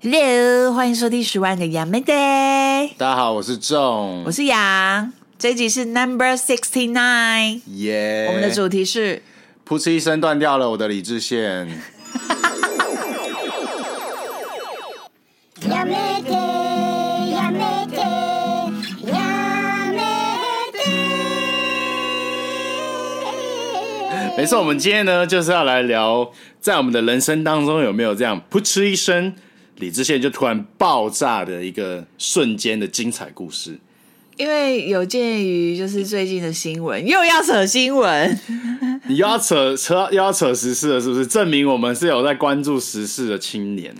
Hello，欢迎收听十万个杨妹爹。大家好，我是仲，我是杨。这一集是 Number Sixty Nine，耶。我们的主题是噗嗤一声断掉了我的理智线。杨妹爹，杨妹爹，杨妹爹。没错，我们今天呢就是要来聊，在我们的人生当中有没有这样噗嗤一声。理智线就突然爆炸的一个瞬间的精彩故事，因为有鉴于就是最近的新闻，又要扯新闻，你又要扯扯又要扯时事了，是不是？证明我们是有在关注时事的青年。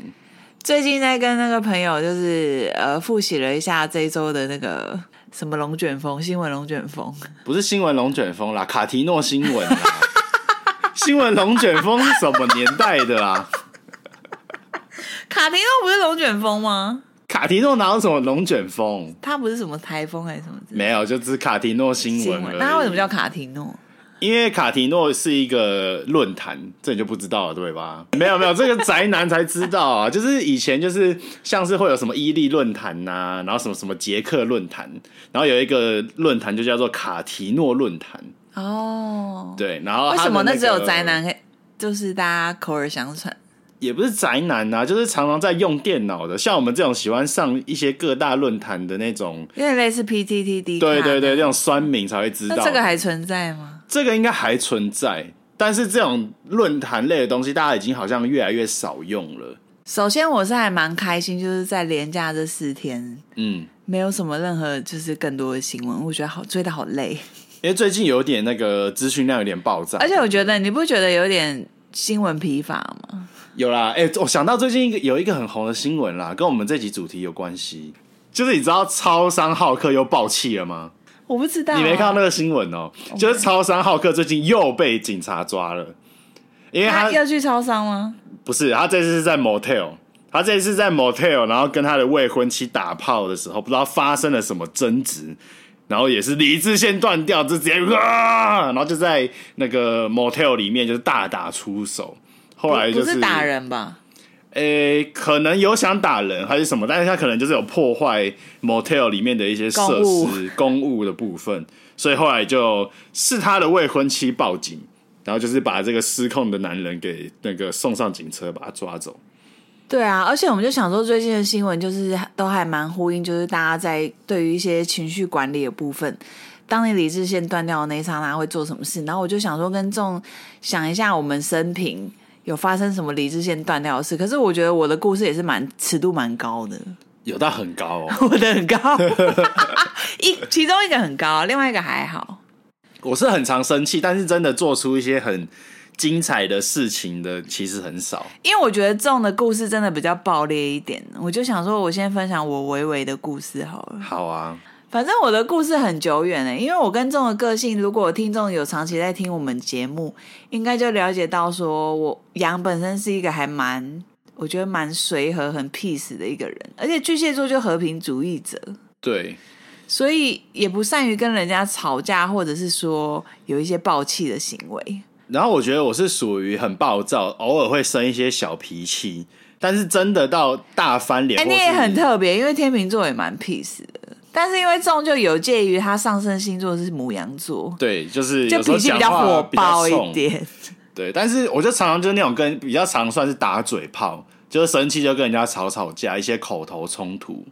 最近在跟那个朋友就是呃复习了一下这一周的那个什么龙卷风新闻，龙卷风不是新闻龙卷风啦，卡提诺新闻啦，新闻龙卷风是什么年代的啦？卡提诺不是龙卷风吗？卡提诺哪有什么龙卷风？它不是什么台风还是什么？没有，就只是卡提诺新闻。那它为什么叫卡提诺？因为卡提诺是一个论坛，这你就不知道了，对吧？没有没有，这个宅男才知道啊。就是以前就是像是会有什么伊利论坛呐，然后什么什么捷克论坛，然后有一个论坛就叫做卡提诺论坛。哦，对，然后、那个、为什么那只有宅男？就是大家口耳相传。也不是宅男啊，就是常常在用电脑的，像我们这种喜欢上一些各大论坛的那种，有点类似 PTT D，。对对对，那种酸民才会知道。那这个还存在吗？这个应该还存在，但是这种论坛类的东西，大家已经好像越来越少用了。首先，我是还蛮开心，就是在连假这四天，嗯，没有什么任何就是更多的新闻，我觉得好追的好累，因为最近有点那个资讯量有点爆炸，而且我觉得你不觉得有点新闻疲乏吗？有啦，哎、欸，我想到最近一个有一个很红的新闻啦，跟我们这集主题有关系，就是你知道超商浩克又爆气了吗？我不知道、啊，你没看到那个新闻哦.就是超商浩克最近又被警察抓了，因为他，他要去超商吗？不是，他这次是在 motel，他这次在 motel，然后跟他的未婚妻打炮的时候，不知道发生了什么争执，然后也是理智线断掉，就直接啊，然后就在那个 motel 里面就是大打出手。后来就是，不是打人吧？诶、欸，可能有想打人还是什么，但是他可能就是有破坏 motel 里面的一些设施、公务的部分，所以后来就是他的未婚妻报警，然后就是把这个失控的男人给那个送上警车，把他抓走。对啊，而且我们就想说，最近的新闻就是都还蛮呼应，就是大家在对于一些情绪管理的部分，当你理智线断掉的那一刹那会做什么事？然后我就想说，跟众想一下我们生平。有发生什么理智线断掉的事？可是我觉得我的故事也是蛮尺度蛮高的，有到很高哦，我的很高，一其中一个很高，另外一个还好。我是很常生气，但是真的做出一些很精彩的事情的其实很少。因为我觉得这种的故事真的比较爆裂一点，我就想说，我先分享我微微的故事好了。好啊。反正我的故事很久远了，因为我跟这种个性，如果听众有长期在听我们节目，应该就了解到，说我杨本身是一个还蛮，我觉得蛮随和、很 peace 的一个人，而且巨蟹座就和平主义者，对，所以也不善于跟人家吵架，或者是说有一些暴气的行为。然后我觉得我是属于很暴躁，偶尔会生一些小脾气，但是真的到大翻脸，哎，你也很特别，因为天秤座也蛮 peace 的。但是因为重就有介于他上升星座是母羊座，对，就是就脾气比较火爆一点。对，但是我就常常就是那种跟比较常算是打嘴炮，就是生气就跟人家吵吵架，一些口头冲突。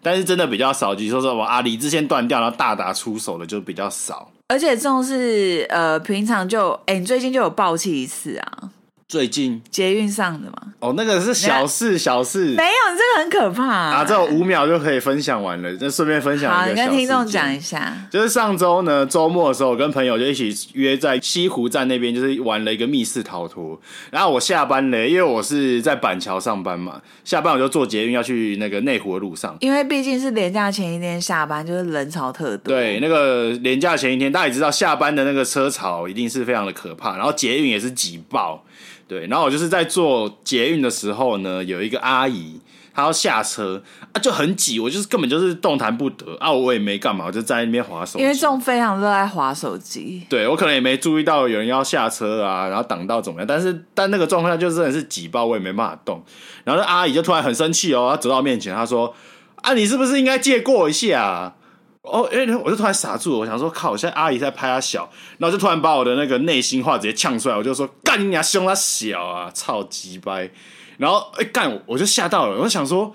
但是真的比较少，就说说我啊理智线断掉，然后大打出手的就比较少。而且这种是呃平常就哎、欸，你最近就有爆气一次啊。最近捷运上的嘛？哦，那个是小事，小事。没有，你这个很可怕啊！啊，这五秒就可以分享完了，就顺便分享一个。好，你跟听众讲一下。就是上周呢，周末的时候，我跟朋友就一起约在西湖站那边，就是玩了一个密室逃脱。然后我下班了，因为我是在板桥上班嘛，下班我就坐捷运要去那个内湖的路上。因为毕竟是连假前一天下班，就是人潮特多。对，那个连假前一天，大家也知道，下班的那个车潮一定是非常的可怕，然后捷运也是挤爆。对，然后我就是在坐捷运的时候呢，有一个阿姨。他要下车啊，就很挤，我就是根本就是动弹不得啊，我也没干嘛，我就在那边滑手机。因为这种非常热爱滑手机，对，我可能也没注意到有人要下车啊，然后挡到怎么样，但是但那个状况下就真的是挤爆，我也没办法动。然后那阿姨就突然很生气哦，她走到我面前，她说：“啊，你是不是应该借过一下啊？”哦，哎，我就突然傻住了，我想说靠，我现在阿姨在拍她小，然后就突然把我的那个内心话直接呛出来，我就说：“干你娘，凶她小啊，操鸡掰！”然后哎干，我就吓到了，我想说，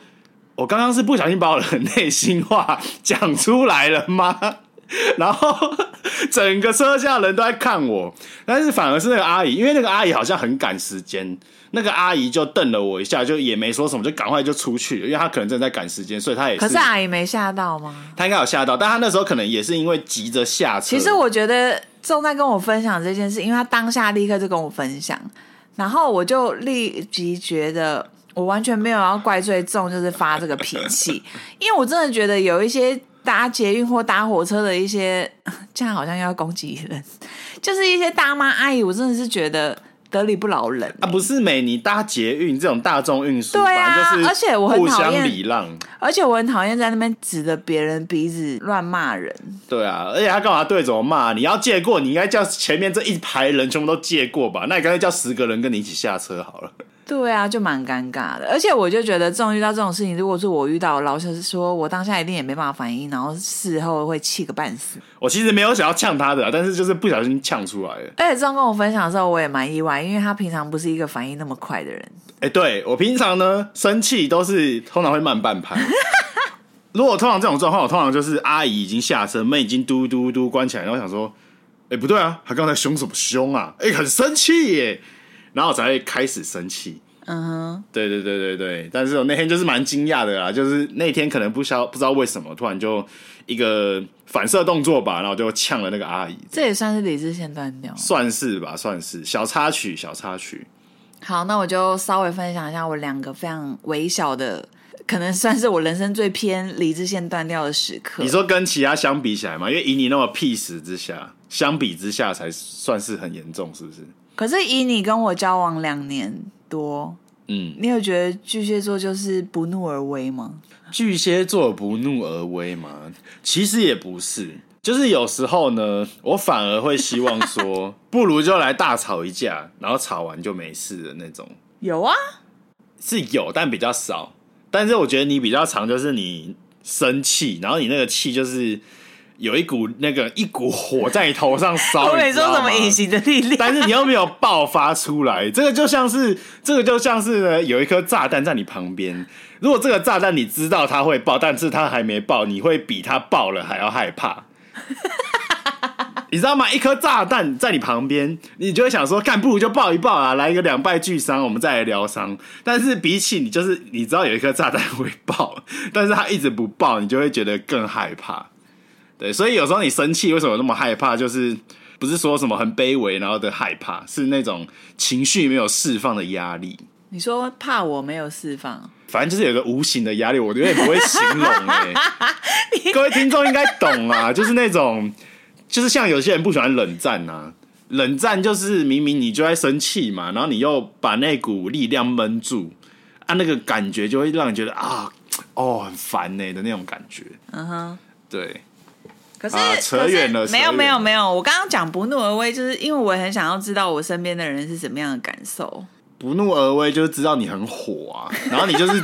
我刚刚是不小心把我的 内心话讲出来了吗？然后整个车厢人都在看我，但是反而是那个阿姨，因为那个阿姨好像很赶时间，那个阿姨就瞪了我一下，就也没说什么，就赶快就出去了，因为她可能正在赶时间，所以她也是。可是阿姨没吓到吗？她应该有吓到，但她那时候可能也是因为急着下车。其实我觉得正在跟我分享这件事，因为她当下立刻就跟我分享。然后我就立即觉得，我完全没有要怪罪仲，就是发这个脾气，因为我真的觉得有一些搭捷运或搭火车的一些，这样好像要攻击人，就是一些大妈阿姨，我真的是觉得。得理不饶人啊！不是美，你搭捷运这种大众运输，对啊，而且我很讨厌互相礼让，而且我很讨厌在那边指着别人鼻子乱骂人。对啊，而且他干嘛对着我骂？你要借过，你应该叫前面这一排人全部都借过吧？那你干脆叫十个人跟你一起下车好了。对啊，就蛮尴尬的，而且我就觉得这种遇到这种事情，如果是我遇到，老实是说，我当下一定也没办法反应，然后事后会气个半死。我其实没有想要呛他的，但是就是不小心呛出来了。而且这样跟我分享的时候，我也蛮意外，因为他平常不是一个反应那么快的人。哎、欸，对，我平常呢，生气都是通常会慢半拍。如果通常这种状况，我通常就是阿姨已经下车，门已经嘟嘟嘟关起来，然后想说，哎、欸，不对啊，他刚才凶什么凶啊？哎、欸，很生气耶。然后我才会开始生气，嗯哼，对对对对对，但是我那天就是蛮惊讶的啦，就是那天可能不晓不知道为什么，突然就一个反射动作吧，然后就呛了那个阿姨，这也算是理智线断掉，算是吧，算是小插曲，小插曲。好，那我就稍微分享一下我两个非常微小的，可能算是我人生最偏理智线断掉的时刻。你说跟其他相比起来嘛，因为以你那么 peace 之下，相比之下才算是很严重，是不是？可是以你跟我交往两年多，嗯，你有觉得巨蟹座就是不怒而威吗？巨蟹座不怒而威吗？其实也不是，就是有时候呢，我反而会希望说，不如就来大吵一架，然后吵完就没事的那种。有啊，是有，但比较少。但是我觉得你比较常，就是你生气，然后你那个气就是。有一股那个一股火在你头上烧，我没说什么隐形的力量，但是你又没有爆发出来，这个就像是这个就像是呢，有一颗炸弹在你旁边，如果这个炸弹你知道它会爆，但是它还没爆，你会比它爆了还要害怕，你知道吗？一颗炸弹在你旁边，你就会想说，干不如就爆一爆啊，来一个两败俱伤，我们再来疗伤。但是比起你就是你知道有一颗炸弹会爆，但是它一直不爆，你就会觉得更害怕。对，所以有时候你生气，为什么那么害怕？就是不是说什么很卑微，然后的害怕，是那种情绪没有释放的压力。你说怕我没有释放，反正就是有个无形的压力，我有点不会形容哎、欸。各位听众应该懂啊，就是那种，就是像有些人不喜欢冷战啊，冷战就是明明你就在生气嘛，然后你又把那股力量闷住啊，那个感觉就会让你觉得啊，哦，很烦呢、欸、的那种感觉。嗯哼，对。可是，啊、扯远了，没有没有没有，我刚刚讲不怒而威，就是因为我很想要知道我身边的人是什么样的感受。不怒而威就是知道你很火啊，然后你就是，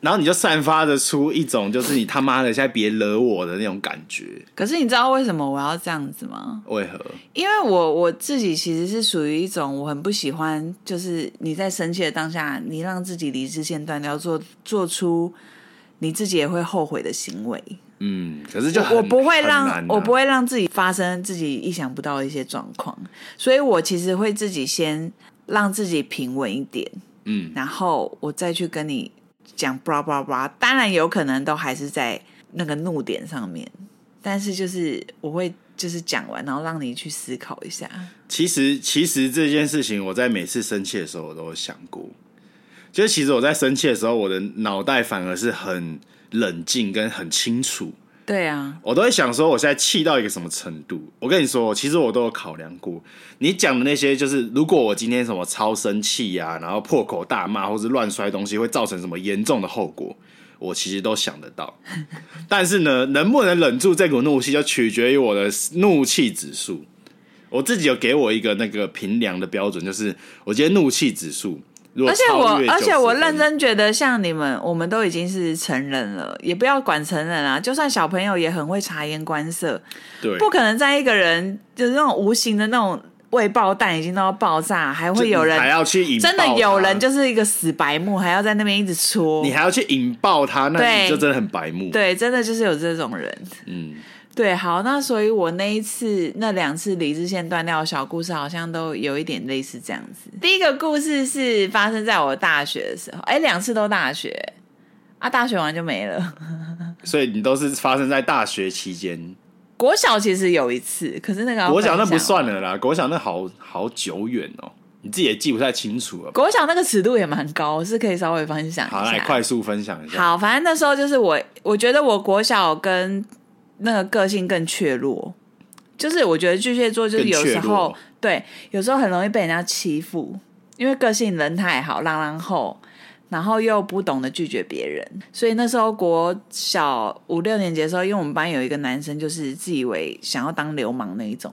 然后你就散发着出一种就是你他妈的现在别惹我的那种感觉。可是你知道为什么我要这样子吗？为何？因为我我自己其实是属于一种我很不喜欢，就是你在生气的当下，你让自己理智线断掉，做做出你自己也会后悔的行为。嗯，可是就我不会让、啊、我不会让自己发生自己意想不到的一些状况，所以我其实会自己先让自己平稳一点，嗯，然后我再去跟你讲当然有可能都还是在那个怒点上面，但是就是我会就是讲完，然后让你去思考一下。其实其实这件事情，我在每次生气的时候，我都有想过，就是其实我在生气的时候，我的脑袋反而是很。冷静跟很清楚，对啊，我都会想说，我现在气到一个什么程度？我跟你说，其实我都有考量过。你讲的那些，就是如果我今天什么超生气呀，然后破口大骂，或是乱摔东西，会造成什么严重的后果，我其实都想得到。但是呢，能不能忍住这股怒气，就取决于我的怒气指数。我自己有给我一个那个评量的标准，就是我今天怒气指数。而且我，而且我认真觉得，像你们，我们都已经是成人了，也不要管成人啊，就算小朋友也很会察言观色，对，不可能在一个人就是那种无形的那种未爆弹已经都要爆炸，还会有人还要去引爆，真的有人就是一个死白目，还要在那边一直戳，你还要去引爆他，那你就真的很白目，对，真的就是有这种人，嗯。对，好，那所以我那一次、那两次理智线断掉的小故事，好像都有一点类似这样子。第一个故事是发生在我大学的时候，哎，两次都大学，啊，大学完就没了。所以你都是发生在大学期间。国小其实有一次，可是那个国小那不算了啦，国小那好好久远哦，你自己也记不太清楚了。国小那个尺度也蛮高，是可以稍微分享一下。好，来快速分享一下。好，反正那时候就是我，我觉得我国小跟。那个个性更怯弱，就是我觉得巨蟹座就是有时候对，有时候很容易被人家欺负，因为个性人太好，浪浪后，然后又不懂得拒绝别人，所以那时候国小五六年级的时候，因为我们班有一个男生，就是自以为想要当流氓那一种，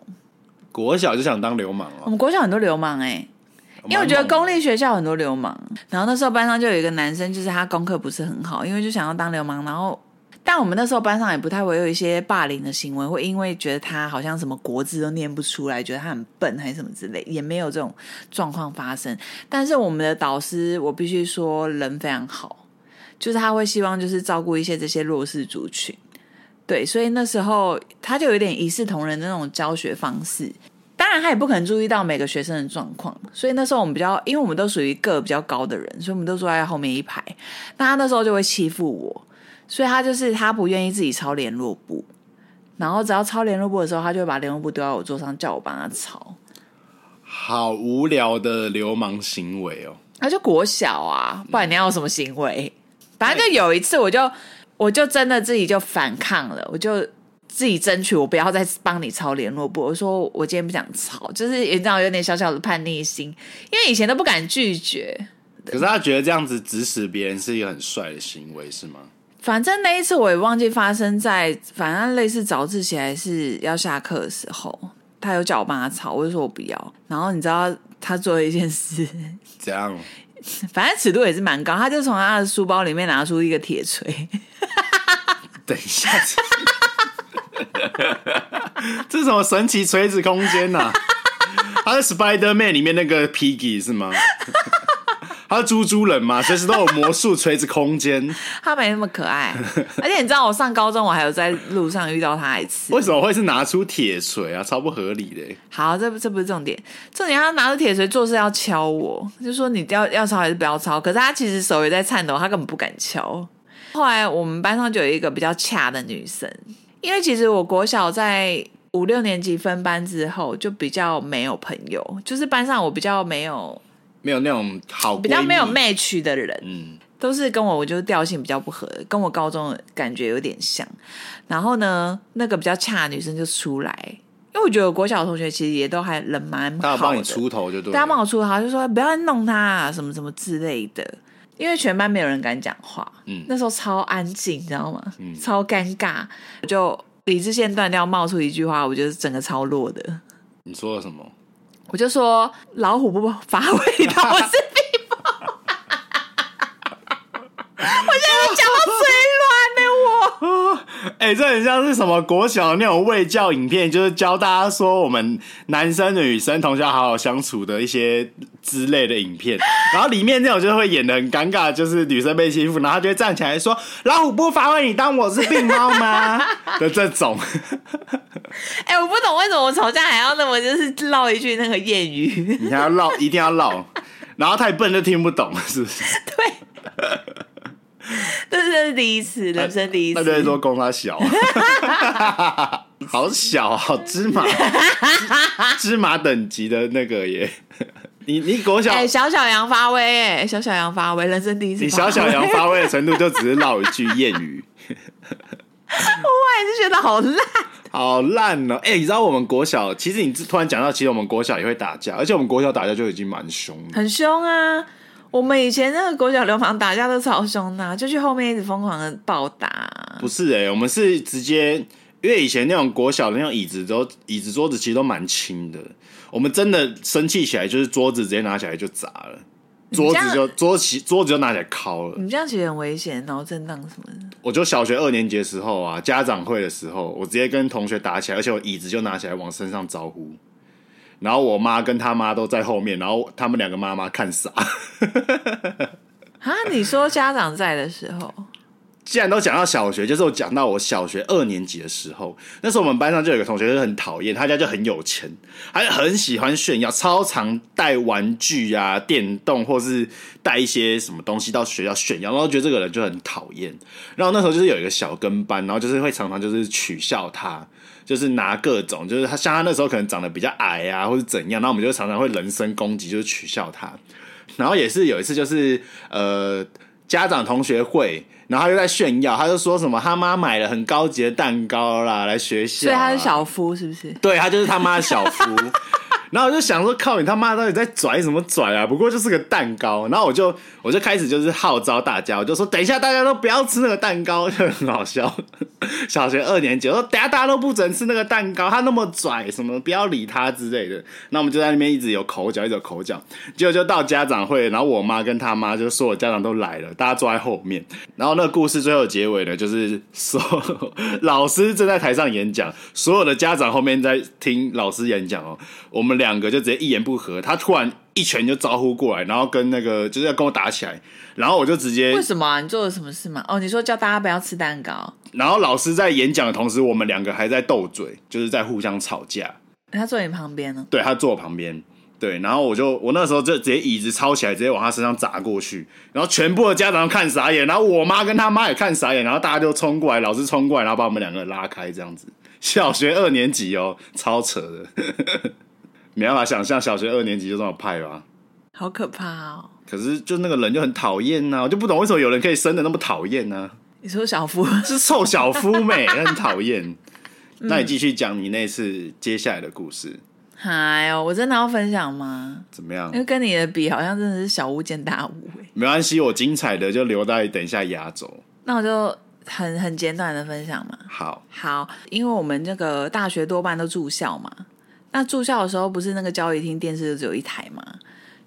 国小就想当流氓哦。我们国小很多流氓哎、欸，因为我觉得公立学校很多流氓，然后那时候班上就有一个男生，就是他功课不是很好，因为就想要当流氓，然后。但我们那时候班上也不太会有一些霸凌的行为，会因为觉得他好像什么国字都念不出来，觉得他很笨还是什么之类，也没有这种状况发生。但是我们的导师，我必须说人非常好，就是他会希望就是照顾一些这些弱势族群，对，所以那时候他就有点一视同仁的那种教学方式。当然他也不可能注意到每个学生的状况，所以那时候我们比较，因为我们都属于个比较高的人，所以我们都坐在后面一排，那他那时候就会欺负我。所以他就是他不愿意自己抄联络簿，然后只要抄联络簿的时候，他就会把联络簿丢在我桌上，叫我帮他抄。好无聊的流氓行为哦！他就国小啊，不然你要有什么行为？反正就有一次，我就我就真的自己就反抗了，我就自己争取，我不要再帮你抄联络簿。我说我今天不想抄，就是你知道有点小小的叛逆心，因为以前都不敢拒绝。可是他觉得这样子指使别人是一个很帅的行为，是吗？反正那一次我也忘记发生在，反正类似早自习还是要下课的时候，他有叫我帮他抄，我就说我不要。然后你知道他做了一件事，怎样？反正尺度也是蛮高，他就从他的书包里面拿出一个铁锤。等一下，这是什么神奇锤子空间呐、啊？他是 Spider Man 里面那个 Piggy 是吗？他是猪猪人嘛，随时都有魔术垂直空间。他没那么可爱，而且你知道，我上高中我还有在路上遇到他一次。为什么会是拿出铁锤啊？超不合理的。好，这不这不是重点，重点他拿着铁锤做事要敲我，就说你要要抄还是不要抄？可是他其实手也在颤抖，他根本不敢敲。后来我们班上就有一个比较恰的女生，因为其实我国小在五六年级分班之后就比较没有朋友，就是班上我比较没有。没有那种好比较没有 match 的人，嗯，都是跟我我就调性比较不合，跟我高中的感觉有点像。然后呢，那个比较差的女生就出来，因为我觉得我国小的同学其实也都还人蛮好的，他帮你出头就对，大家帮我出头，就说不要弄他啊，什么什么之类的。因为全班没有人敢讲话，嗯，那时候超安静，你知道吗？嗯，超尴尬，就理智线断掉，冒出一句话，我觉得整个超弱的。你说了什么？我就说老虎不发威，我是蜜蜂。我现在讲到嘴软呢，我。哎、欸，这很像是什么国小那种卫教影片，就是教大家说我们男生女生同学好好相处的一些之类的影片。然后里面那种就会演的很尴尬，就是女生被欺负，然后他就会站起来说：“老虎不发威，你当我是病猫吗？” 的这种。哎、欸，我不懂为什么我吵架还要那么就是唠一句那个谚语，你还要唠，一定要唠，然后太笨就听不懂，是不是？对，这是第一次，人生第一次。那就是说，公他小，好小，好芝麻，芝麻等级的那个耶。你你国小，哎，小小羊发威，哎，小小羊发威，人生第一次。你小小羊发威的程度，就只是唠一句谚语。还是觉得好烂，好烂哦！哎、欸，你知道我们国小，其实你突然讲到，其实我们国小也会打架，而且我们国小打架就已经蛮凶的，很凶啊！我们以前那个国小流氓打架都超凶的、啊，就去后面一直疯狂的暴打。不是哎、欸，我们是直接，因为以前那种国小的那种椅子都椅子桌子其实都蛮轻的，我们真的生气起来就是桌子直接拿起来就砸了。桌子就桌起桌子就拿起来敲了。你这样其实很危险，脑震荡什么的。我就小学二年级的时候啊，家长会的时候，我直接跟同学打起来，而且我椅子就拿起来往身上招呼，然后我妈跟他妈都在后面，然后他们两个妈妈看傻。啊，你说家长在的时候？既然都讲到小学，就是我讲到我小学二年级的时候，那时候我们班上就有一个同学就很讨厌，他家就很有钱，他就很喜欢炫耀，超常带玩具啊、电动或是带一些什么东西到学校炫耀，然后觉得这个人就很讨厌。然后那时候就是有一个小跟班，然后就是会常常就是取笑他，就是拿各种，就是他像他那时候可能长得比较矮啊，或是怎样，然后我们就常常会人身攻击，就是取笑他。然后也是有一次就是呃家长同学会。然后他又在炫耀，他就说什么他妈买了很高级的蛋糕啦，来学校啊。所以他是小夫是不是？对，他就是他妈的小夫。然后我就想说，靠你他妈到底在拽什么拽啊？不过就是个蛋糕。然后我就我就开始就是号召大家，我就说等一下大家都不要吃那个蛋糕，就很好笑。小学二年级，我说等下大家都不准吃那个蛋糕，他那么拽，什么不要理他之类的。那我们就在那边一直有口角，一直有口角。结果就到家长会，然后我妈跟他妈就说我家长都来了，大家坐在后面。然后那个故事最后结尾呢，就是说老师正在台上演讲，所有的家长后面在听老师演讲哦。我们两个就直接一言不合，他突然一拳就招呼过来，然后跟那个就是要跟我打起来，然后我就直接为什么啊？你做了什么事吗？哦，你说叫大家不要吃蛋糕，然后老师在演讲的同时，我们两个还在斗嘴，就是在互相吵架。他坐你旁边呢？对，他坐我旁边，对，然后我就我那时候就直接椅子抄起来，直接往他身上砸过去，然后全部的家长都看傻眼，然后我妈跟他妈也看傻眼，然后大家就冲过来，老师冲过来，然后把我们两个拉开，这样子。小学二年级哦，超扯的。没办法想象小学二年级就这么派吧，好可怕哦！可是就那个人就很讨厌呐，我就不懂为什么有人可以生的那么讨厌呢？你说小夫是臭小夫妹，很讨厌。那你继续讲你那次接下来的故事。哎呦，我真的要分享吗？怎么样？因为跟你的比，好像真的是小巫见大巫哎。没关系，我精彩的就留在等一下压轴。那我就很很简短的分享嘛。好，好，因为我们这个大学多半都住校嘛。那住校的时候，不是那个教育厅电视就只有一台嘛？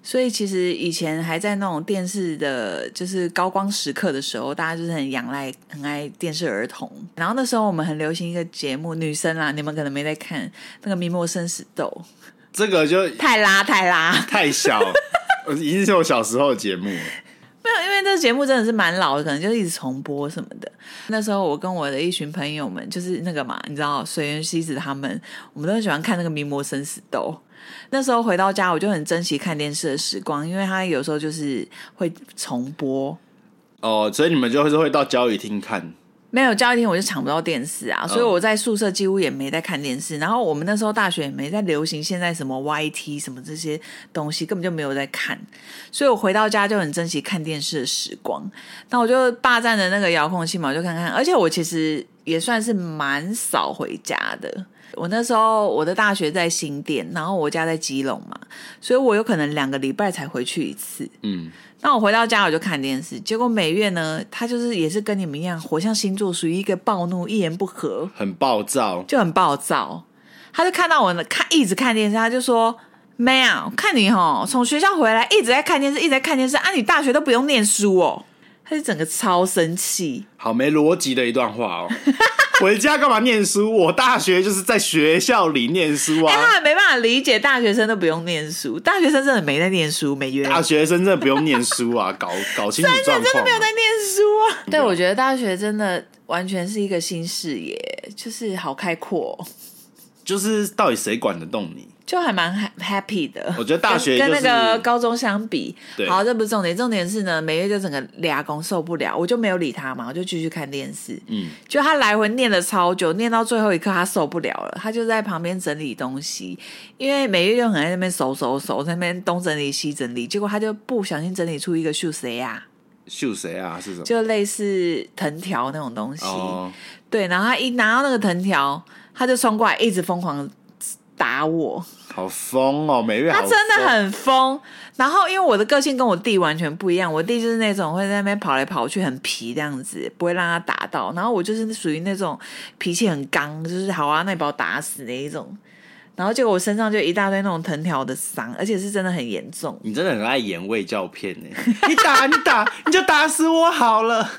所以其实以前还在那种电视的，就是高光时刻的时候，大家就是很仰赖、很爱电视儿童。然后那时候我们很流行一个节目，女生啦，你们可能没在看那个《名模生死斗》，这个就太拉太拉太小，已经是我小时候的节目。没有，因为这个节目真的是蛮老的，可能就一直重播什么的。那时候我跟我的一群朋友们，就是那个嘛，你知道水原希子他们，我们都很喜欢看那个《名模生死斗》。那时候回到家，我就很珍惜看电视的时光，因为他有时候就是会重播。哦，所以你们就是会到交易厅看。没有教一天，我就抢不到电视啊，所以我在宿舍几乎也没在看电视。然后我们那时候大学也没在流行现在什么 YT 什么这些东西，根本就没有在看。所以我回到家就很珍惜看电视的时光。那我就霸占着那个遥控器嘛，我就看看。而且我其实也算是蛮少回家的。我那时候我的大学在新店，然后我家在基隆嘛，所以我有可能两个礼拜才回去一次。嗯。那我回到家我就看电视，结果美月呢，他就是也是跟你们一样，火象星座，属于一个暴怒、一言不合，很暴躁，就很暴躁。他就看到我呢，看一直看电视，他就说：“妹啊，看你哈，从学校回来一直在看电视，一直在看电视啊，你大学都不用念书哦。”他就整个超生气，好没逻辑的一段话哦。回家干嘛念书？我大学就是在学校里念书啊！哎、欸，他也没办法理解大学生都不用念书，大学生真的没在念书，没约。大学生真的不用念书啊，搞搞清楚状况。真的真的没有在念书啊！对，我觉得大学真的完全是一个新视野，就是好开阔。就是到底谁管得动你？就还蛮 happy 的。我觉得大学、就是、跟那个高中相比，好，这不是重点，重点是呢，每月就整个俩公受不了，我就没有理他嘛，我就继续看电视。嗯，就他来回念了超久，念到最后一刻他受不了了，他就在旁边整理东西，因为每月就很在那边手手手，在那边东整理西整理，结果他就不小心整理出一个秀谁呀？秀谁啊？是什么？就类似藤条那种东西。哦，对，然后他一拿到那个藤条，他就冲过来，一直疯狂打我。好疯哦，每月，他真的很疯。然后因为我的个性跟我弟完全不一样，我弟就是那种会在那边跑来跑去，很皮这样子，不会让他打到。然后我就是属于那种脾气很刚，就是好啊，那你把我打死那一种。然后结果我身上就一大堆那种藤条的伤，而且是真的很严重。你真的很爱演卫教片呢！你打你打，你就打死我好了。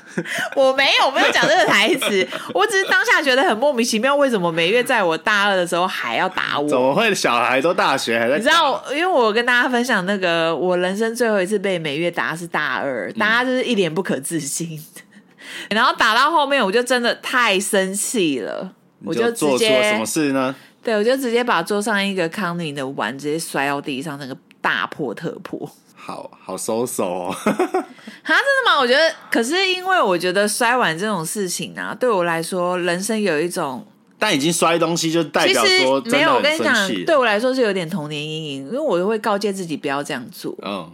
我没有没有讲这个台词，我只是当下觉得很莫名其妙，为什么每月在我大二的时候还要打我？怎么会？小孩都大学还在？你知道，因为我跟大家分享那个我人生最后一次被每月打是大二，大家就是一脸不可置信。嗯、然后打到后面，我就真的太生气了，就我就直接做错什么事呢？对，我就直接把桌上一个康宁的碗直接摔到地上，那个大破特破。好好收手哦！哈，真的吗？我觉得，可是因为我觉得摔碗这种事情啊，对我来说，人生有一种……但已经摔东西，就代表说没有。我跟你讲，对我来说是有点童年阴影，因为我会告诫自己不要这样做。嗯。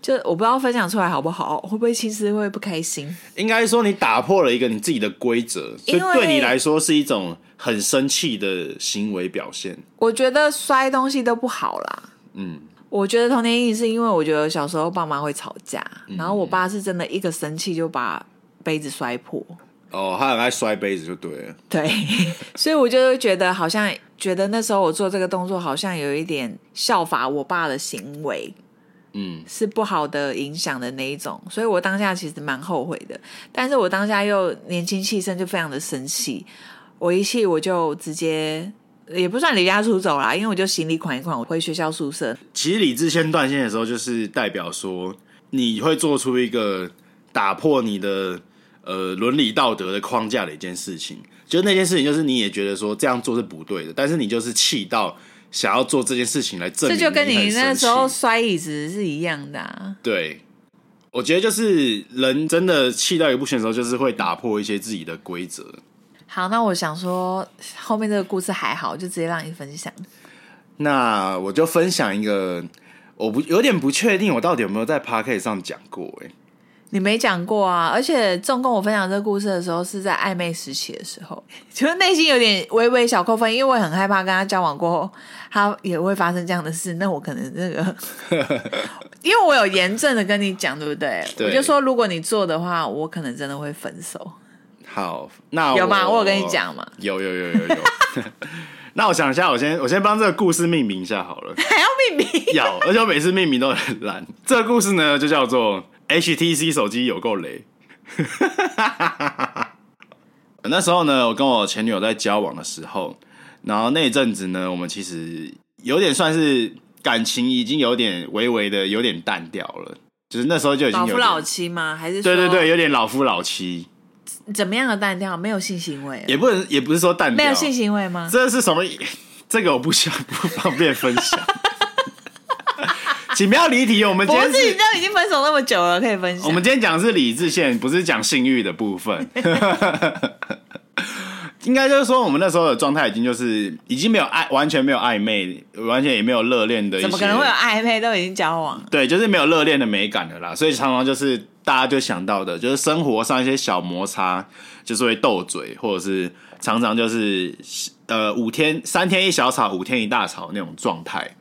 就我不知道分享出来好不好，会不会其实会不开心？应该说你打破了一个你自己的规则，所以对你来说是一种很生气的行为表现。我觉得摔东西都不好啦。嗯，我觉得童年阴影是因为我觉得小时候爸妈会吵架，嗯、然后我爸是真的一个生气就把杯子摔破。哦，他很爱摔杯子就对了。对，所以我就觉得好像觉得那时候我做这个动作好像有一点效法我爸的行为。嗯，是不好的影响的那一种，所以我当下其实蛮后悔的。但是我当下又年轻气盛，就非常的生气。我一气我就直接也不算离家出走啦，因为我就行李款一款，我回学校宿舍。其实理智先断线的时候，就是代表说你会做出一个打破你的呃伦理道德的框架的一件事情。就那件事情，就是你也觉得说这样做是不对的，但是你就是气到。想要做这件事情来证明，这就跟你那时候摔椅子是一样的啊。对，我觉得就是人真的气到一个不行的时候，就是会打破一些自己的规则。好，那我想说后面这个故事还好，就直接让你分享。那我就分享一个，我不有点不确定，我到底有没有在 Podcast 上讲过？哎。你没讲过啊！而且仲跟我分享这个故事的时候，是在暧昧时期的时候，就是内心有点微微小扣分，因为我很害怕跟他交往过后，他也会发生这样的事。那我可能这个，因为我有严正的跟你讲，对不对？对，我就说，如果你做的话，我可能真的会分手。好，那有吗？我有跟你讲吗？有有有有有。有 那我想一下，我先我先帮这个故事命名一下好了。还要命名？要，而且我每次命名都很烂。这个故事呢，就叫做。HTC 手机有够雷，那时候呢，我跟我前女友在交往的时候，然后那一阵子呢，我们其实有点算是感情已经有点微微的有点淡掉了，就是那时候就已经有老夫老妻吗？还是对对对，有点老夫老妻？怎么样的淡掉？没有性行为？也不能，也不是说淡掉，没有性行为吗？这是什么？这个我不想 不方便分享。请不要离题，我们今天是，都已经分手那么久了，可以分享。我们今天讲的是理智线，不是讲性欲的部分。应该就是说，我们那时候的状态已经就是已经没有暧，完全没有暧昧，完全也没有热恋的。怎么可能会有暧昧？都已经交往。对，就是没有热恋的美感的啦。所以常常就是大家就想到的，就是生活上一些小摩擦，就是会斗嘴，或者是常常就是呃五天三天一小吵，五天一大吵那种状态。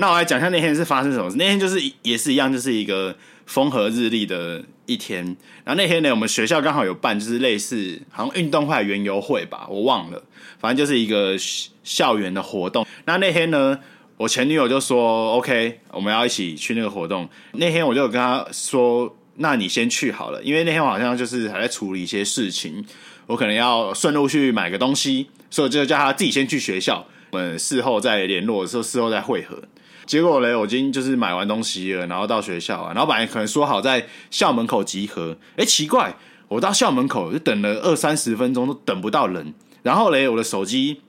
那我来讲一下那天是发生什么事。那天就是也是一样，就是一个风和日丽的一天。然后那天呢，我们学校刚好有办，就是类似好像运动会、园游会吧，我忘了。反正就是一个校园的活动。那那天呢，我前女友就说：“OK，我们要一起去那个活动。”那天我就跟她说：“那你先去好了，因为那天我好像就是还在处理一些事情，我可能要顺路去买个东西，所以我就叫她自己先去学校，我们事后再联络的时候，事后再会合。”结果嘞，我今天就是买完东西了，然后到学校啊，然后本来可能说好在校门口集合，哎，奇怪，我到校门口就等了二三十分钟都等不到人，然后嘞，我的手机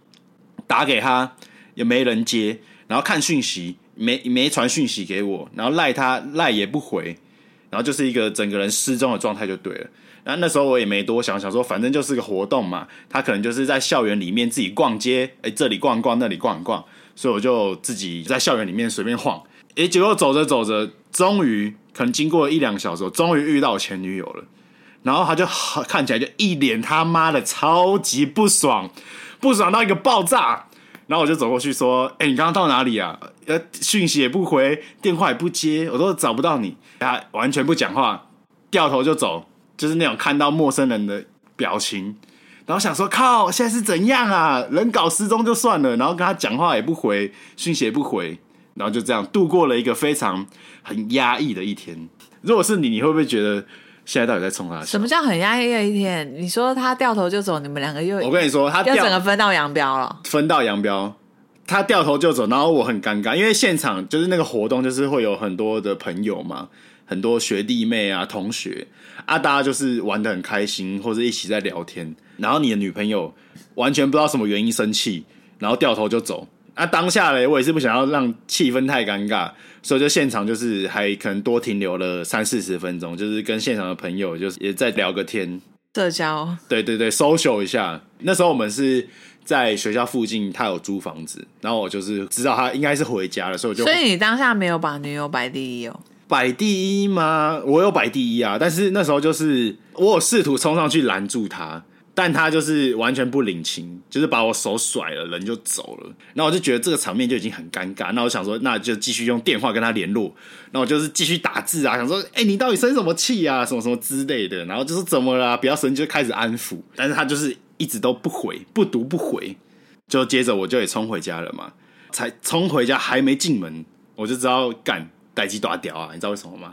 打给他也没人接，然后看讯息没没传讯息给我，然后赖他赖也不回，然后就是一个整个人失踪的状态就对了。然后那时候我也没多想，想说反正就是个活动嘛，他可能就是在校园里面自己逛街，哎，这里逛逛，那里逛逛。所以我就自己在校园里面随便晃，诶，结果走着走着，终于可能经过一两个小时，我终于遇到我前女友了。然后他就好看起来就一脸他妈的超级不爽，不爽到一个爆炸。然后我就走过去说：“哎、你刚刚到哪里啊？呃，讯息也不回，电话也不接，我都找不到你。”他完全不讲话，掉头就走，就是那种看到陌生人的表情。然后想说：“靠，现在是怎样啊？人搞失踪就算了，然后跟他讲话也不回，讯息也不回，然后就这样度过了一个非常很压抑的一天。如果是你，你会不会觉得？”现在到底在冲他？什么叫很压抑的一天？你说他掉头就走，你们两个又……我跟你说，他掉要整个分道扬镳了。分道扬镳，他掉头就走，然后我很尴尬，因为现场就是那个活动，就是会有很多的朋友嘛，很多学弟妹啊、同学啊，大家就是玩的很开心，或者一起在聊天。然后你的女朋友完全不知道什么原因生气，然后掉头就走。啊，当下嘞，我也是不想要让气氛太尴尬。所以就现场就是还可能多停留了三四十分钟，就是跟现场的朋友就是也在聊个天，社交。对对对，social 一下。那时候我们是在学校附近，他有租房子，然后我就是知道他应该是回家了，所以我就。所以你当下没有把女友摆第一哦？摆第一吗？我有摆第一啊，但是那时候就是我有试图冲上去拦住他。但他就是完全不领情，就是把我手甩了，人就走了。那我就觉得这个场面就已经很尴尬。那我想说，那就继续用电话跟他联络。那我就是继续打字啊，想说，哎、你到底生什么气啊？什么什么之类的。然后就是怎么啦？不要生，就开始安抚。但是他就是一直都不回，不读不回。就接着我就也冲回家了嘛。才冲回家还没进门，我就知道干。待机大屌啊！你知道为什么吗？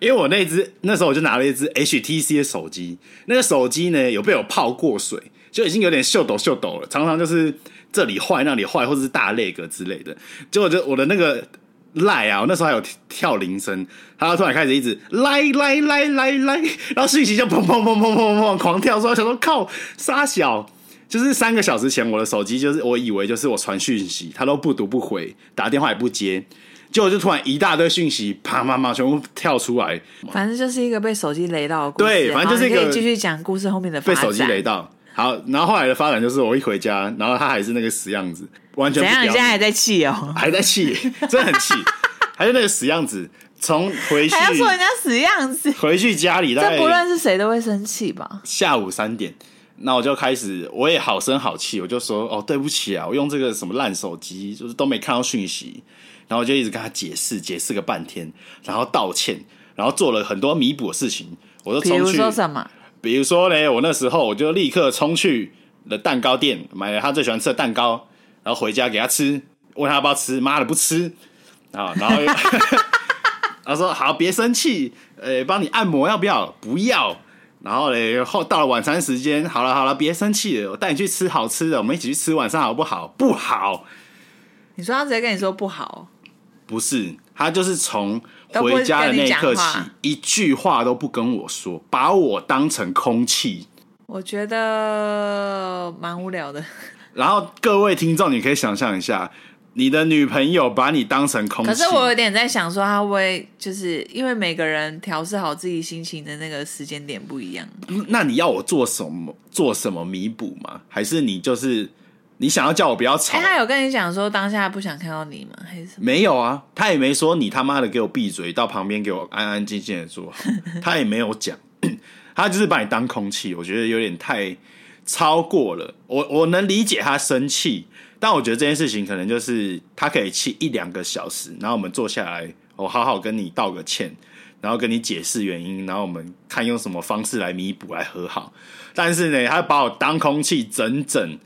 因为我那只那时候我就拿了一只 HTC 的手机，那个手机呢有被我泡过水，就已经有点秀抖秀抖了，常常就是这里坏那里坏，或者是大裂格之类的。结果就我的那个赖啊，我那时候还有跳铃声，他突然开始一直来来来来来，然后讯息就砰砰砰砰砰砰狂跳说，想说靠杀小，就是三个小时前我的手机就是我以为就是我传讯息，他都不读不回，打电话也不接。结果就突然一大堆讯息，啪啪啪，全部跳出来。反正就是一个被手机雷到的故事。对，反正就是一个继续讲故事后面的。被手机雷到。好，然后后来的发展就是我一回家，然后他还是那个死样子，完全不。怎样？你现在还在气哦？还在气，真的很气，还是那个死样子。从回去还要说人家死样子，回去家里，这不论是谁都会生气吧？下午三点，那我就开始，我也好声好气，我就说：“哦，对不起啊，我用这个什么烂手机，就是都没看到讯息。”然后我就一直跟他解释，解释个半天，然后道歉，然后做了很多弥补的事情。我就冲去，比如说什么？比如说呢，我那时候我就立刻冲去了蛋糕店，买了他最喜欢吃的蛋糕，然后回家给他吃，问他要不要吃，妈的不吃啊！然后 他说好，别生气，呃，帮你按摩要不要？不要。然后嘞，后到了晚餐时间，好了好了，别生气了，我带你去吃好吃的，我们一起去吃晚餐好不好？不好。你说他直接跟你说不好。不是，他就是从回家的那一刻起，一句话都不跟我说，把我当成空气。我觉得蛮无聊的。然后各位听众，你可以想象一下，你的女朋友把你当成空气。可是我有点在想说，他会就是因为每个人调试好自己心情的那个时间点不一样？那你要我做什么？做什么弥补吗？还是你就是？你想要叫我不要吵？欸，他有跟你讲说当下不想看到你吗？还是没有啊？他也没说你他妈的给我闭嘴，到旁边给我安安静静的坐好。他也没有讲，他就是把你当空气。我觉得有点太超过了。我我能理解他生气，但我觉得这件事情可能就是他可以气一两个小时，然后我们坐下来，我好好跟你道个歉，然后跟你解释原因，然后我们看用什么方式来弥补来和好。但是呢，他把我当空气，整整。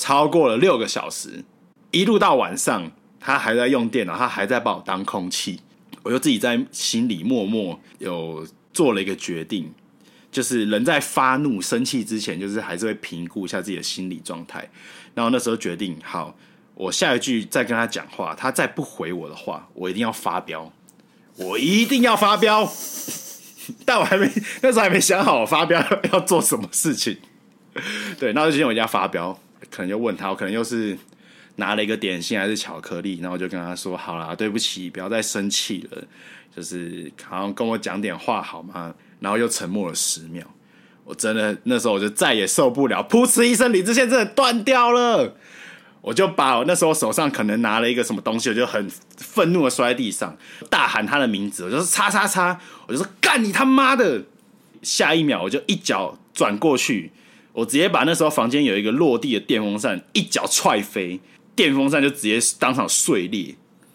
超过了六个小时，一路到晚上，他还在用电脑，他还在把我当空气。我就自己在心里默默有做了一个决定，就是人在发怒、生气之前，就是还是会评估一下自己的心理状态。然后那时候决定，好，我下一句再跟他讲话，他再不回我的话，我一定要发飙，我一定要发飙。但我还没那时候还没想好我发飙要做什么事情。对，那就先回家发飙。可能就问他，我可能又是拿了一个点心还是巧克力，然后我就跟他说：“好啦，对不起，不要再生气了，就是好像跟我讲点话好吗？”然后又沉默了十秒，我真的那时候我就再也受不了，噗嗤一声，理智线真的断掉了。我就把我那时候手上可能拿了一个什么东西，我就很愤怒的摔在地上，大喊他的名字，我就说叉叉叉，我就说干你他妈的！下一秒我就一脚转过去，我直接把那时候房间有一个落地的电风扇一脚踹飞，电风扇就直接当场碎裂。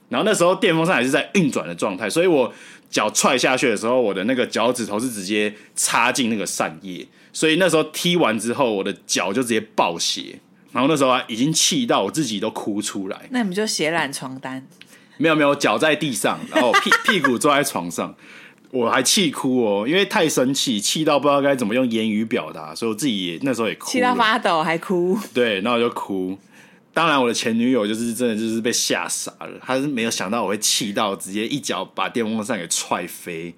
然后那时候电风扇还是在运转的状态，所以我脚踹下去的时候，我的那个脚趾头是直接插进那个扇叶，所以那时候踢完之后，我的脚就直接爆血。然后那时候啊，已经气到我自己都哭出来。那你们就血染床单？没有没有，脚在地上，然后屁屁股坐在床上，我还气哭哦，因为太生气，气到不知道该怎么用言语表达，所以我自己也那时候也哭，气到发抖还哭。对，然后我就哭。当然，我的前女友就是真的就是被吓傻了，她是没有想到我会气到直接一脚把电风扇给踹飞。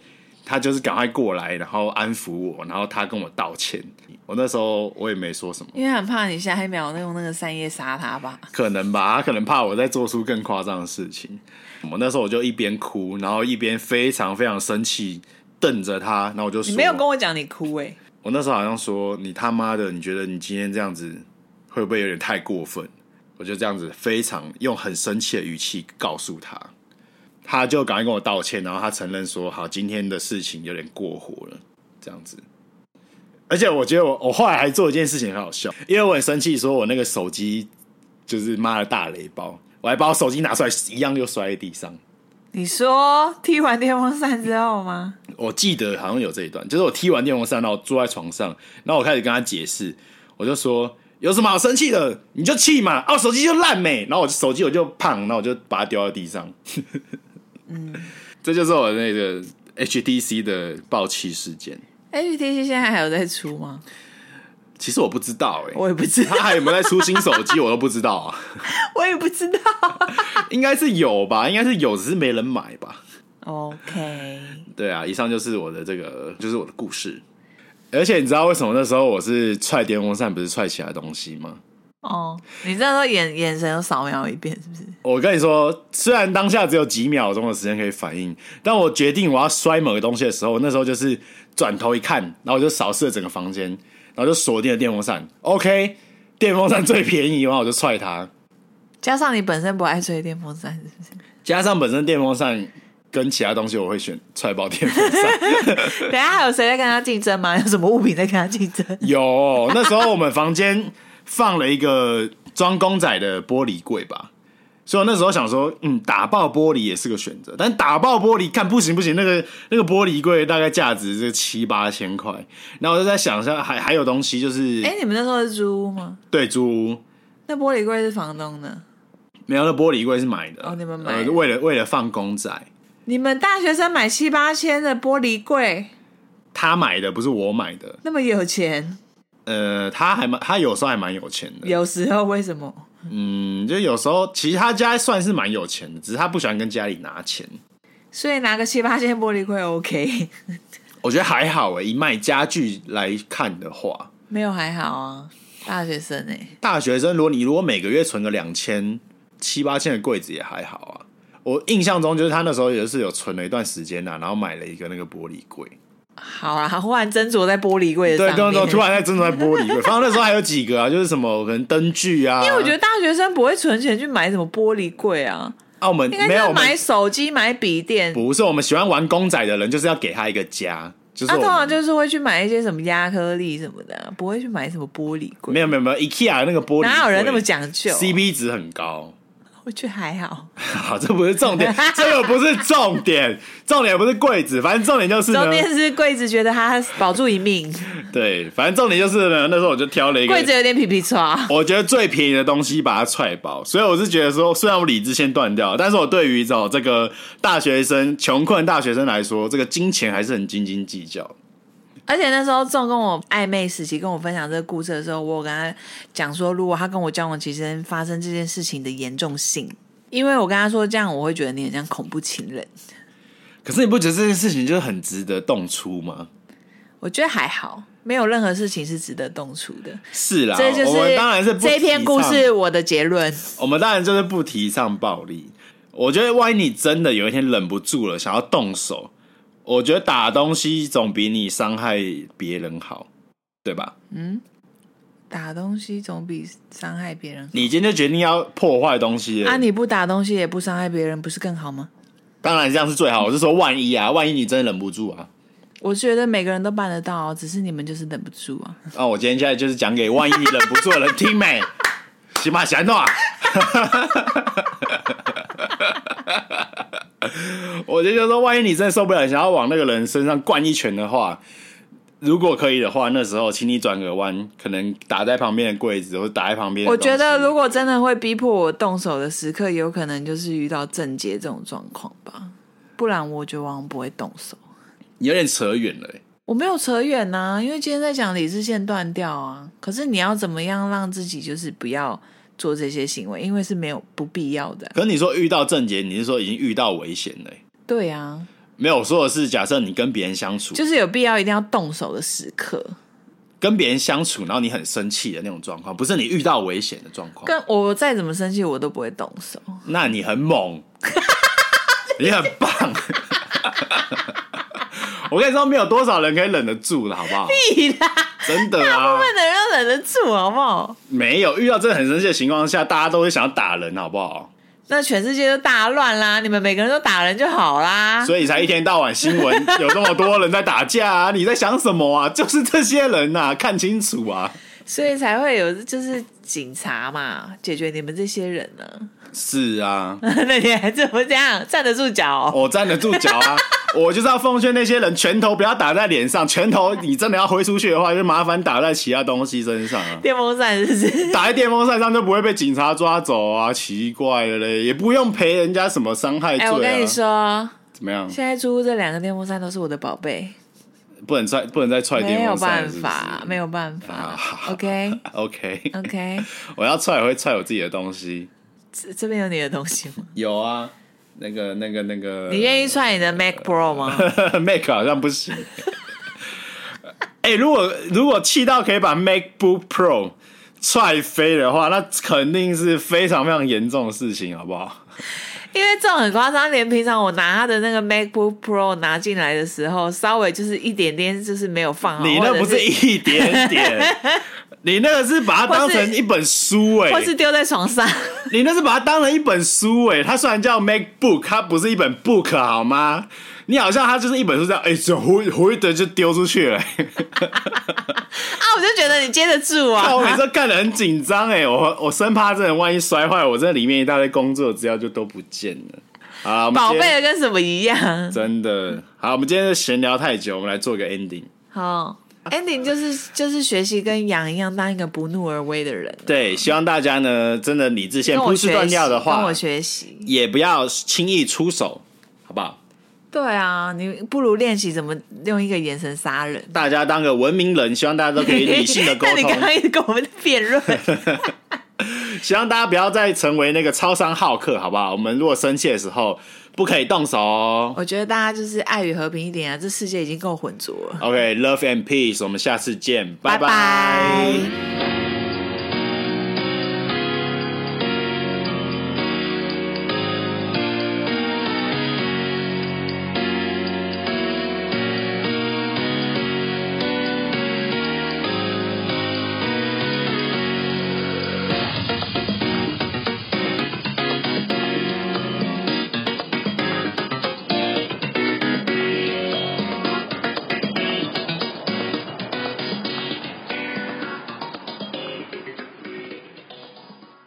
她就是赶快过来，然后安抚我，然后她跟我道歉。我那时候我也没说什么，因为很怕你下一秒用那个扇叶杀他吧？可能吧，他可能怕我再做出更夸张的事情。我那时候我就一边哭，然后一边非常非常生气，瞪着他。然后我就说：“你没有跟我讲你哭哎、欸。”我那时候好像说：“你他妈的，你觉得你今天这样子会不会有点太过分？”我就这样子非常用很生气的语气告诉他。他就赶快跟我道歉，然后他承认说：“好，今天的事情有点过火了，这样子。”而且我觉得我我后来还做一件事情很好笑，因为我很生气，说我那个手机就是妈的大雷包，我还把我手机拿出来一样又摔在地上。你说踢完电风扇之后吗？我记得好像有这一段，就是我踢完电风扇，然后我坐在床上，然后我开始跟他解释，我就说。有什么好生气的？你就气嘛！哦，手机就烂没，然后我手机我就胖，然后我就把它丢在地上。嗯，这就是我那个 HTC 的爆气事件。HTC 现在还有在出吗？其实我不知道哎、欸，我也不知道他还有没有在出新手机，我都不知道啊。我也不知道，应该是有吧？应该是有，只是没人买吧。OK，对啊，以上就是我的这个，就是我的故事。而且你知道为什么那时候我是踹电风扇，不是踹其他东西吗？哦，你知道说眼眼神又扫描一遍是不是？我跟你说，虽然当下只有几秒钟的时间可以反应，但我决定我要摔某个东西的时候，那时候就是转头一看，然后我就扫视了整个房间，然后就锁定了电风扇。OK，电风扇最便宜，然后我就踹它。加上你本身不爱吹电风扇，是不是？加上本身电风扇。跟其他东西，我会选踹爆电风扇。等下还有谁在跟他竞争吗？有什么物品在跟他竞争？有，那时候我们房间放了一个装公仔的玻璃柜吧，所以我那时候想说，嗯，打爆玻璃也是个选择。但打爆玻璃，看不行不行，那个那个玻璃柜大概价值是七八千块。然后我就在想一下，还还有东西就是，哎、欸，你们那时候是租屋吗？对，租屋。那玻璃柜是房东的？没有，那玻璃柜是买的。哦，你们买的？呃，为了为了放公仔。你们大学生买七八千的玻璃柜，他买的不是我买的，那么有钱？呃，他还蛮，他有时候还蛮有钱的。有时候为什么？嗯，就有时候，其实他家算是蛮有钱的，只是他不喜欢跟家里拿钱，所以拿个七八千玻璃柜 OK。我觉得还好诶，以卖家具来看的话，没有还好啊。大学生诶，大学生，如果你如果每个月存个两千七八千的柜子也还好啊。我印象中就是他那时候也是有存了一段时间呐、啊，然后买了一个那个玻璃柜。好啊，忽然斟酌在玻璃柜上面。对，对，突然在斟酌在玻璃柜。反正那时候还有几个啊，就是什么可能灯具啊。因为我觉得大学生不会存钱去买什么玻璃柜啊。澳门没有买手机、买笔电。不是，我们喜欢玩公仔的人，就是要给他一个家。就是他、啊、通常就是会去买一些什么亚克力什么的、啊，不会去买什么玻璃柜。没有没有没有，IKEA 那个玻璃柜，哪有人那么讲究？CP 值很高。我觉得还好，好，这不是重点，这个不是重点，重点不是柜子，反正重点就是，重点是柜子觉得他保住一命。对，反正重点就是呢，那时候我就挑了一个柜子有点皮皮剉，我觉得最便宜的东西把它踹爆，所以我是觉得说，虽然我理智先断掉，但是我对于找这个大学生穷困大学生来说，这个金钱还是很斤斤计较。而且那时候，仲跟我暧昧时期跟我分享这个故事的时候，我有跟他讲说，如果他跟我交往期间发生这件事情的严重性，因为我跟他说这样，我会觉得你很像恐怖情人。可是你不觉得这件事情就是很值得动粗吗？我觉得还好，没有任何事情是值得动粗的。是啦，这就是我们当然是这篇故事我的结论。我们当然就是不提倡暴力。我觉得万一你真的有一天忍不住了，想要动手。我觉得打东西总比你伤害别人好，对吧？嗯，打东西总比伤害别人好。你今天就决定要破坏东西了啊！你不打东西也不伤害别人，不是更好吗？当然这样是最好。我是说，万一啊，万一你真的忍不住啊，我觉得每个人都办得到，只是你们就是忍不住啊。那，我今天现在就是讲给万一你忍不住的人听没？起码想弄啊！我就就说，万一你真的受不了，想要往那个人身上灌一拳的话，如果可以的话，那时候请你转个弯，可能打在旁边的柜子，或者打在旁边。我觉得，如果真的会逼迫我动手的时刻，有可能就是遇到正杰这种状况吧，不然我觉得往往不会动手。你有点扯远了。我没有扯远呐、啊，因为今天在讲理智线断掉啊。可是你要怎么样让自己就是不要做这些行为，因为是没有不必要的。可是你说遇到正杰，你是说已经遇到危险了？对啊，没有说的是，假设你跟别人相处，就是有必要一定要动手的时刻，跟别人相处，然后你很生气的那种状况，不是你遇到危险的状况。跟我再怎么生气，我都不会动手。那你很猛，你很棒。我跟你说，没有多少人可以忍得住的，好不好？屁啦，真的啊，大部分的人都忍得住，好不好？没有遇到真的很生气的情况下，大家都会想要打人，好不好？那全世界都大乱啦，你们每个人都打人就好啦。所以才一天到晚新闻有这么多人在打架啊！你在想什么啊？就是这些人呐、啊，看清楚啊！所以才会有就是警察嘛，解决你们这些人呢、啊。是啊，那你还怎么这样站得住脚、哦？我站得住脚啊！我就是要奉劝那些人，拳头不要打在脸上，拳头你真的要挥出去的话，就麻烦打在其他东西身上啊。电风扇是不是？打在电风扇上就不会被警察抓走啊？奇怪了嘞，也不用赔人家什么伤害罪、啊。哎、欸，我跟你说，怎么样？现在租这两个电风扇都是我的宝贝，不能踹，不能再踹电风扇，没有办法，没有办法。OK，OK，OK. 我要踹也会踹我自己的东西。这这边有你的东西吗？有啊，那个、那个、那个。你愿意踹你的 Mac Pro 吗？Mac 好像不行。哎、欸，如果如果气到可以把 MacBook Pro 踹飞的话，那肯定是非常非常严重的事情，好不好？因为这种很夸张，连平常我拿他的那个 MacBook Pro 拿进来的时候，稍微就是一点点，就是没有放好。你那不是一点点。你那个是把它当成一本书哎、欸，或是丢在床上。你那是把它当成一本书哎、欸，它虽然叫 MacBook，它不是一本 book 好吗？你好像它就是一本书这样，哎、欸，就回回的就丢出去了、欸。啊，我就觉得你接得住啊！我每次看得很紧张哎，我我生怕这人万一摔坏，我这里面一大堆工作资料就都不见了。好，宝贝的跟什么一样？真的。好，我们今天就闲聊太久，我们来做个 ending。好。ending 就是就是学习跟羊一样，当一个不怒而威的人。对，希望大家呢，真的理智线不是断掉的话，跟我学习，也不要轻易出手，好不好？对啊，你不如练习怎么用一个眼神杀人。大家当个文明人，希望大家都可以理性的沟通。你刚刚一直跟我们辩论，希望大家不要再成为那个超商好客，好不好？我们如果生气的时候。不可以动手哦！我觉得大家就是爱与和平一点啊，这世界已经够混浊了。OK，love and peace，我们下次见，拜拜。拜拜。